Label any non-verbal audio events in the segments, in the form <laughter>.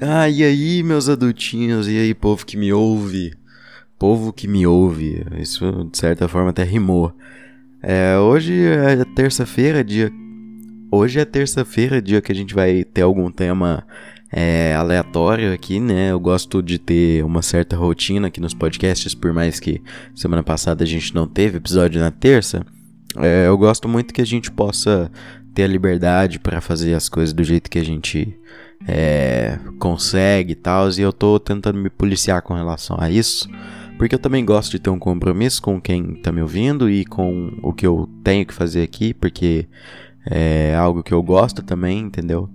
Ah, e aí, meus adultinhos, e aí, povo que me ouve? Povo que me ouve, isso de certa forma até rimou. É, hoje é terça-feira, dia. Hoje é terça-feira, dia que a gente vai ter algum tema é, aleatório aqui, né? Eu gosto de ter uma certa rotina aqui nos podcasts, por mais que semana passada a gente não teve episódio na terça. É, eu gosto muito que a gente possa ter a liberdade para fazer as coisas do jeito que a gente é, consegue e tal. E eu tô tentando me policiar com relação a isso. Porque eu também gosto de ter um compromisso com quem tá me ouvindo e com o que eu tenho que fazer aqui, porque é algo que eu gosto também, entendeu?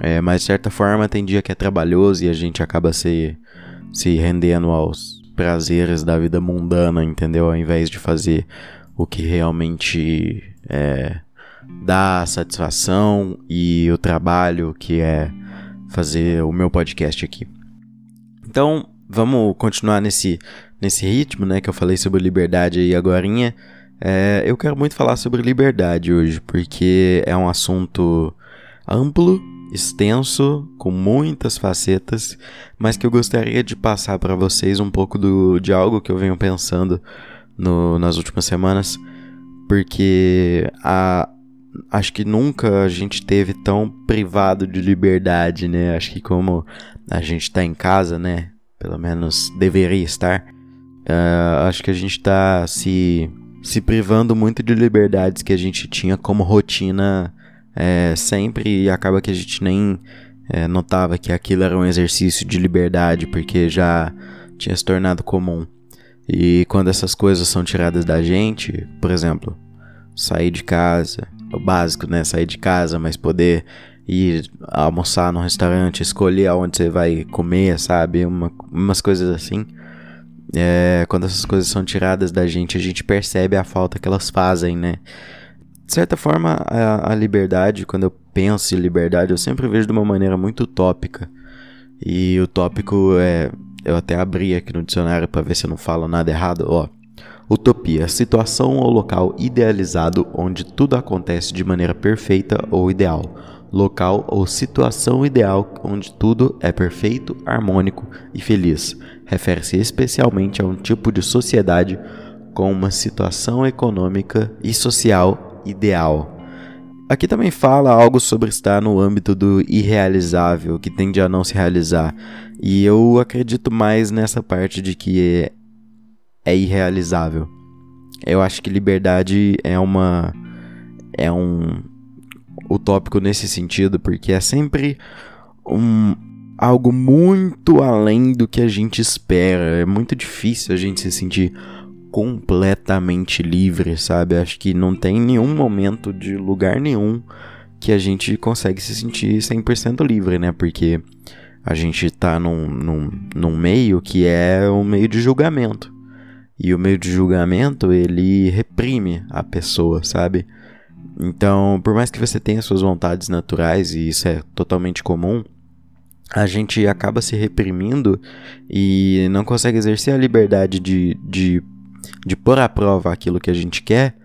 É, mas de certa forma tem dia que é trabalhoso e a gente acaba se, se rendendo aos prazeres da vida mundana, entendeu? Ao invés de fazer o que realmente é, dá satisfação e o trabalho que é fazer o meu podcast aqui. Então, vamos continuar nesse, nesse ritmo, né, que eu falei sobre liberdade aí agora. É, eu quero muito falar sobre liberdade hoje, porque é um assunto amplo, extenso, com muitas facetas, mas que eu gostaria de passar para vocês um pouco do, de algo que eu venho pensando no, nas últimas semanas, porque a, acho que nunca a gente teve tão privado de liberdade, né? Acho que como a gente tá em casa, né? Pelo menos deveria estar. Uh, acho que a gente tá se, se privando muito de liberdades que a gente tinha como rotina é, sempre e acaba que a gente nem é, notava que aquilo era um exercício de liberdade porque já tinha se tornado comum. E quando essas coisas são tiradas da gente, por exemplo, sair de casa, o básico, né? Sair de casa, mas poder ir almoçar num restaurante, escolher aonde você vai comer, sabe? Uma, umas coisas assim. É, quando essas coisas são tiradas da gente, a gente percebe a falta que elas fazem, né? De certa forma, a, a liberdade, quando eu penso em liberdade, eu sempre vejo de uma maneira muito utópica. E o tópico é. Eu até abri aqui no dicionário para ver se eu não falo nada errado. Ó, Utopia, situação ou local idealizado onde tudo acontece de maneira perfeita ou ideal. Local ou situação ideal onde tudo é perfeito, harmônico e feliz. Refere-se especialmente a um tipo de sociedade com uma situação econômica e social ideal. Aqui também fala algo sobre estar no âmbito do irrealizável, que tende a não se realizar. E eu acredito mais nessa parte de que é irrealizável. Eu acho que liberdade é uma é um utópico nesse sentido, porque é sempre um algo muito além do que a gente espera. É muito difícil a gente se sentir completamente livre, sabe? Acho que não tem nenhum momento de lugar nenhum que a gente consegue se sentir 100% livre, né? Porque a gente tá num, num, num meio que é um meio de julgamento. E o meio de julgamento, ele reprime a pessoa, sabe? Então, por mais que você tenha suas vontades naturais, e isso é totalmente comum, a gente acaba se reprimindo e não consegue exercer a liberdade de, de, de pôr à prova aquilo que a gente quer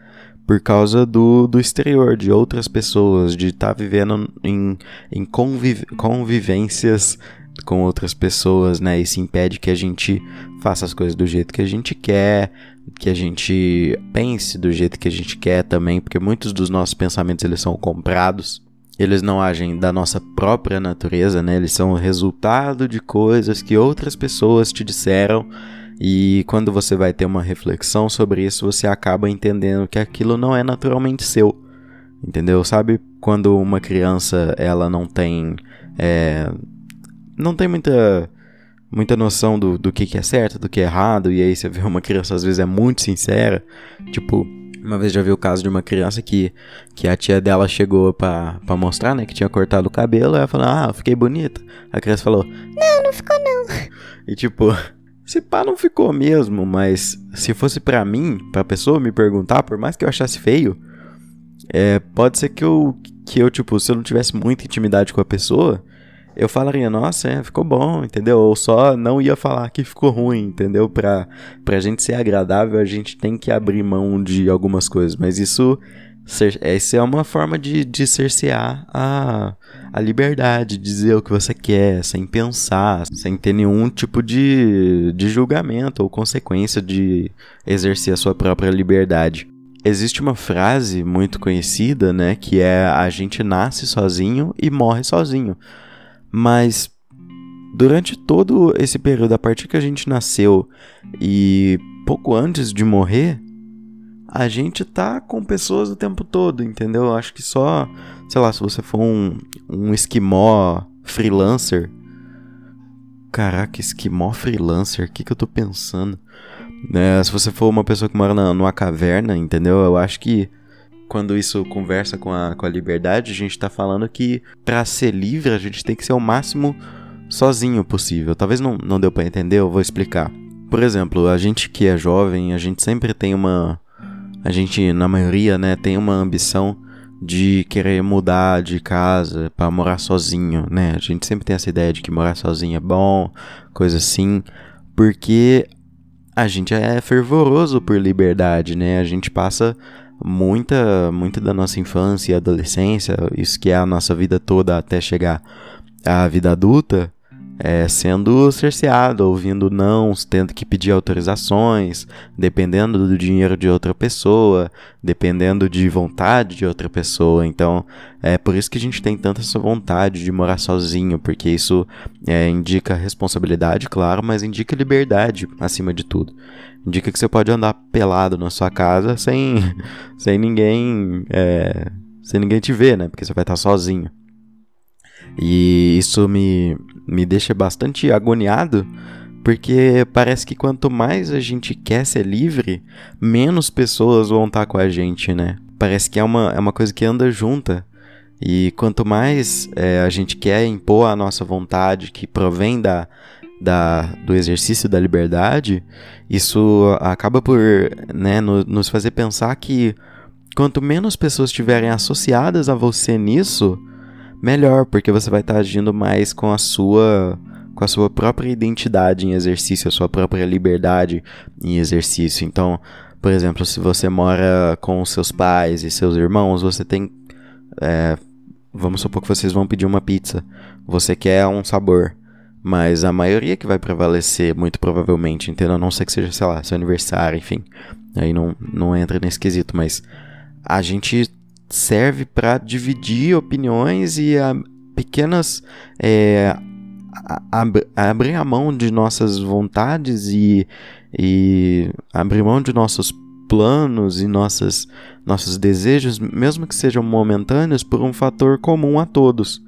por causa do, do exterior, de outras pessoas, de estar tá vivendo em, em conviv, convivências com outras pessoas, né? Isso impede que a gente faça as coisas do jeito que a gente quer, que a gente pense do jeito que a gente quer também, porque muitos dos nossos pensamentos eles são comprados. Eles não agem da nossa própria natureza, né? Eles são o resultado de coisas que outras pessoas te disseram. E quando você vai ter uma reflexão sobre isso, você acaba entendendo que aquilo não é naturalmente seu. Entendeu? Sabe quando uma criança ela não tem é, não tem muita muita noção do, do que, que é certo, do que é errado, e aí você vê uma criança às vezes é muito sincera, tipo, uma vez já vi o caso de uma criança que, que a tia dela chegou pra, mostrar, né, que tinha cortado o cabelo, ela falou, ah, fiquei bonita. A criança falou, não, não ficou não. E tipo, se pá não ficou mesmo, mas se fosse pra mim, pra pessoa me perguntar, por mais que eu achasse feio, é, pode ser que eu, que eu, tipo, se eu não tivesse muita intimidade com a pessoa, eu falaria, nossa, é, ficou bom, entendeu? Ou só não ia falar que ficou ruim, entendeu? Pra, pra gente ser agradável, a gente tem que abrir mão de algumas coisas, mas isso essa é uma forma de, de cercear a, a liberdade, de dizer o que você quer, sem pensar, sem ter nenhum tipo de, de julgamento ou consequência de exercer a sua própria liberdade. Existe uma frase muito conhecida, né, que é a gente nasce sozinho e morre sozinho. Mas durante todo esse período, a partir que a gente nasceu e pouco antes de morrer, a gente tá com pessoas o tempo todo, entendeu? Eu acho que só, sei lá, se você for um, um esquimó freelancer. Caraca, esquimó freelancer, o que, que eu tô pensando? É, se você for uma pessoa que mora na, numa caverna, entendeu? Eu acho que quando isso conversa com a, com a liberdade, a gente tá falando que para ser livre a gente tem que ser o máximo sozinho possível. Talvez não, não deu para entender, eu vou explicar. Por exemplo, a gente que é jovem, a gente sempre tem uma a gente, na maioria, né, tem uma ambição de querer mudar de casa para morar sozinho, né? A gente sempre tem essa ideia de que morar sozinho é bom, coisa assim, porque a gente é fervoroso por liberdade, né? A gente passa muita, muita da nossa infância e adolescência, isso que é a nossa vida toda até chegar à vida adulta, é, sendo cerceado, ouvindo não, tendo que pedir autorizações, dependendo do dinheiro de outra pessoa, dependendo de vontade de outra pessoa. Então, é por isso que a gente tem tanta essa vontade de morar sozinho, porque isso é, indica responsabilidade, claro, mas indica liberdade acima de tudo. Indica que você pode andar pelado na sua casa sem, <laughs> sem ninguém. É, sem ninguém te ver, né? Porque você vai estar sozinho. E isso me, me deixa bastante agoniado, porque parece que quanto mais a gente quer ser livre, menos pessoas vão estar com a gente, né? Parece que é uma, é uma coisa que anda junta. E quanto mais é, a gente quer impor a nossa vontade, que provém da, da, do exercício da liberdade, isso acaba por né, no, nos fazer pensar que quanto menos pessoas estiverem associadas a você nisso, melhor, porque você vai estar tá agindo mais com a sua com a sua própria identidade em exercício, a sua própria liberdade em exercício. Então, por exemplo, se você mora com seus pais e seus irmãos, você tem é, vamos supor que vocês vão pedir uma pizza. Você quer um sabor. Mas a maioria que vai prevalecer, muito provavelmente, entendeu? A não ser que seja, sei lá, seu aniversário, enfim. Aí não, não entra nesse quesito, mas a gente serve para dividir opiniões e a, pequenas é, abrir a mão de nossas vontades e, e abrir mão de nossos planos e nossas, nossos desejos, mesmo que sejam momentâneos, por um fator comum a todos.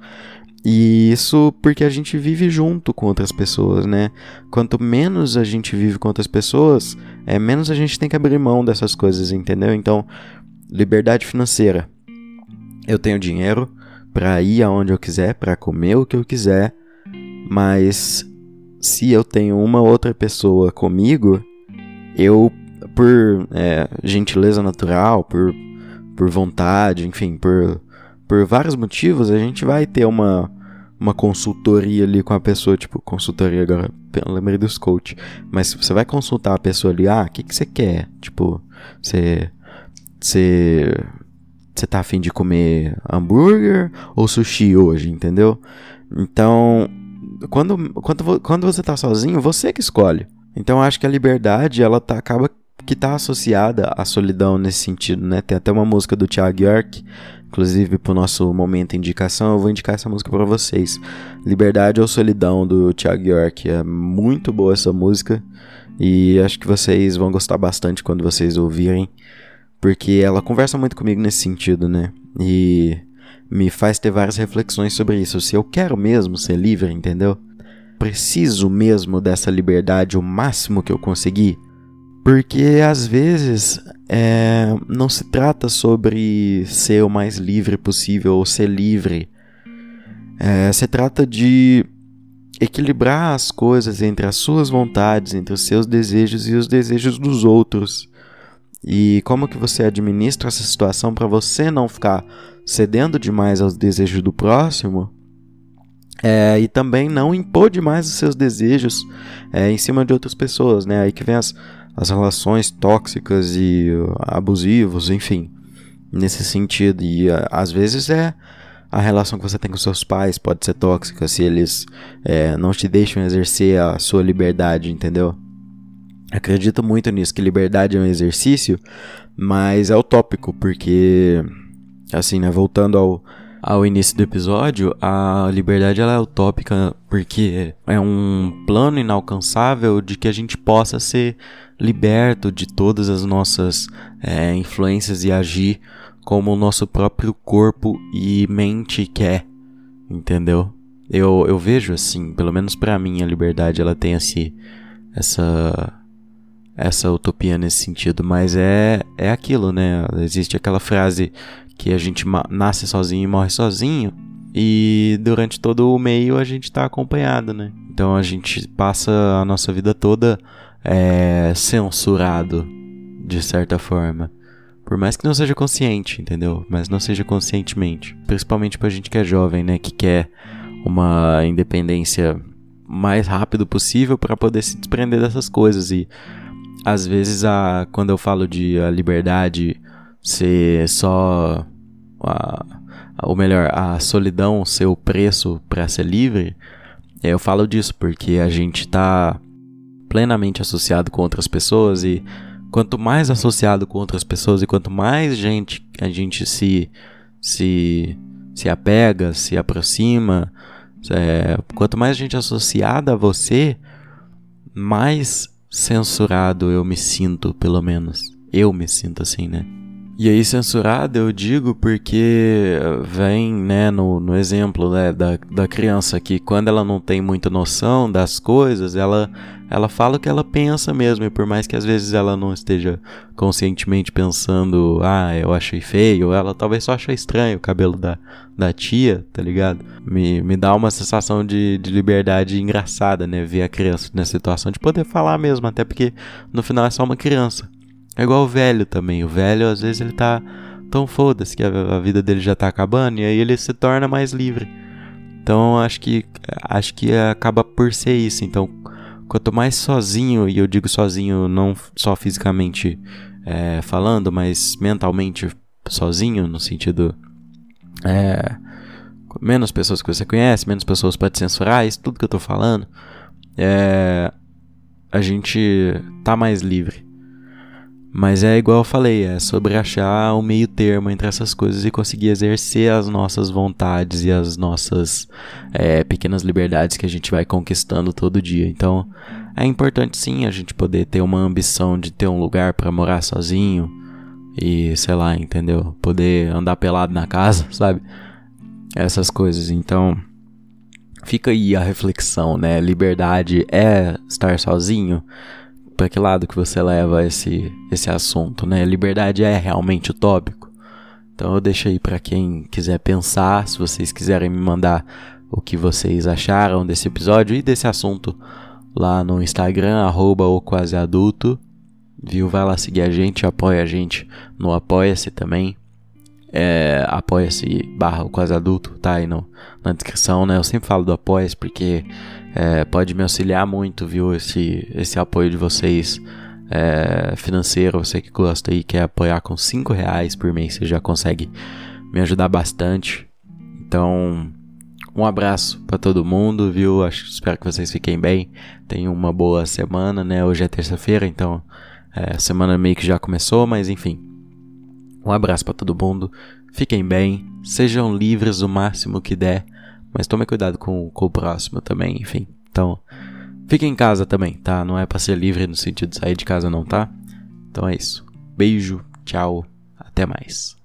E isso porque a gente vive junto com outras pessoas, né? Quanto menos a gente vive com outras pessoas, é menos a gente tem que abrir mão dessas coisas, entendeu? Então, liberdade financeira eu tenho dinheiro para ir aonde eu quiser, para comer o que eu quiser, mas se eu tenho uma outra pessoa comigo, eu, por é, gentileza natural, por, por vontade, enfim, por, por vários motivos, a gente vai ter uma, uma consultoria ali com a pessoa, tipo, consultoria agora, eu lembrei dos coach, mas você vai consultar a pessoa ali, ah, o que, que você quer? Tipo, você, você você tá afim de comer hambúrguer ou sushi hoje, entendeu? Então, quando, quando, quando você tá sozinho, você que escolhe. Então, acho que a liberdade, ela tá, acaba que tá associada à solidão nesse sentido, né? Tem até uma música do Thiago York, inclusive pro nosso momento indicação, eu vou indicar essa música para vocês. Liberdade ou Solidão, do Thiago York. É muito boa essa música e acho que vocês vão gostar bastante quando vocês ouvirem. Porque ela conversa muito comigo nesse sentido, né? E me faz ter várias reflexões sobre isso. Se eu quero mesmo ser livre, entendeu? Preciso mesmo dessa liberdade o máximo que eu conseguir. Porque às vezes é, não se trata sobre ser o mais livre possível ou ser livre. É, se trata de equilibrar as coisas entre as suas vontades, entre os seus desejos e os desejos dos outros. E como que você administra essa situação para você não ficar cedendo demais aos desejos do próximo é, e também não impor demais os seus desejos é, em cima de outras pessoas, né? Aí que vem as, as relações tóxicas e abusivos, enfim. nesse sentido. E às vezes é a relação que você tem com seus pais pode ser tóxica se eles é, não te deixam exercer a sua liberdade, entendeu? Acredito muito nisso, que liberdade é um exercício, mas é utópico, porque, assim, né, voltando ao, ao início do episódio, a liberdade ela é utópica porque é um plano inalcançável de que a gente possa ser liberto de todas as nossas é, influências e agir como o nosso próprio corpo e mente quer, entendeu? Eu, eu vejo assim, pelo menos para mim a liberdade ela tem esse, essa essa utopia nesse sentido, mas é é aquilo, né? Existe aquela frase que a gente nasce sozinho e morre sozinho e durante todo o meio a gente está acompanhado, né? Então a gente passa a nossa vida toda é, censurado de certa forma. Por mais que não seja consciente, entendeu? Mas não seja conscientemente. Principalmente pra gente que é jovem, né? Que quer uma independência mais rápido possível para poder se desprender dessas coisas. E às vezes, a, quando eu falo de a liberdade ser só. A, ou melhor, a solidão ser o preço para ser livre, eu falo disso porque a gente tá plenamente associado com outras pessoas e quanto mais associado com outras pessoas e quanto mais gente a gente se se se apega, se aproxima, é, quanto mais gente associada a você, mais censurado eu me sinto, pelo menos. Eu me sinto assim, né? E aí, censurado eu digo porque vem, né, no, no exemplo né, da, da criança que quando ela não tem muita noção das coisas, ela, ela fala o que ela pensa mesmo, e por mais que às vezes ela não esteja conscientemente pensando, ah, eu achei feio, ela talvez só achou estranho o cabelo da, da tia, tá ligado? Me, me dá uma sensação de, de liberdade engraçada, né, ver a criança nessa situação, de poder falar mesmo, até porque no final é só uma criança. É igual o velho também. O velho, às vezes, ele tá tão foda-se que a, vida dele já tá acabando e aí ele se torna mais livre. Então, acho que acho que acaba por ser isso. Então, quanto mais sozinho, e eu digo sozinho não só fisicamente é, falando, mas mentalmente sozinho, no sentido. É, menos pessoas que você conhece, menos pessoas para te censurar, isso tudo que eu tô falando. É, a gente tá mais livre. Mas é igual eu falei, é sobre achar um meio termo entre essas coisas e conseguir exercer as nossas vontades e as nossas é, pequenas liberdades que a gente vai conquistando todo dia. Então é importante sim a gente poder ter uma ambição de ter um lugar para morar sozinho e sei lá, entendeu? Poder andar pelado na casa, <laughs> sabe? Essas coisas. Então fica aí a reflexão, né? Liberdade é estar sozinho? Para que lado que você leva esse, esse assunto, né? Liberdade é realmente utópico? Então eu deixo aí para quem quiser pensar, se vocês quiserem me mandar o que vocês acharam desse episódio e desse assunto lá no Instagram, arroba o quase adulto, viu? Vai lá seguir a gente, apoia a gente no Apoia-se também. É, apoia-se barra quase adulto, tá aí no, na descrição, né? Eu sempre falo do apoia-se porque é, pode me auxiliar muito, viu? Esse, esse apoio de vocês é, financeiro, você que gosta e quer apoiar com 5 reais por mês, você já consegue me ajudar bastante. Então, um abraço para todo mundo, viu? Acho, espero que vocês fiquem bem. Tenham uma boa semana, né? Hoje é terça-feira, então é, a semana meio que já começou, mas enfim. Um abraço para todo mundo. Fiquem bem, sejam livres o máximo que der mas tome cuidado com, com o próximo também, enfim. Então, fique em casa também, tá? Não é pra ser livre no sentido de sair de casa, não, tá? Então é isso. Beijo, tchau, até mais.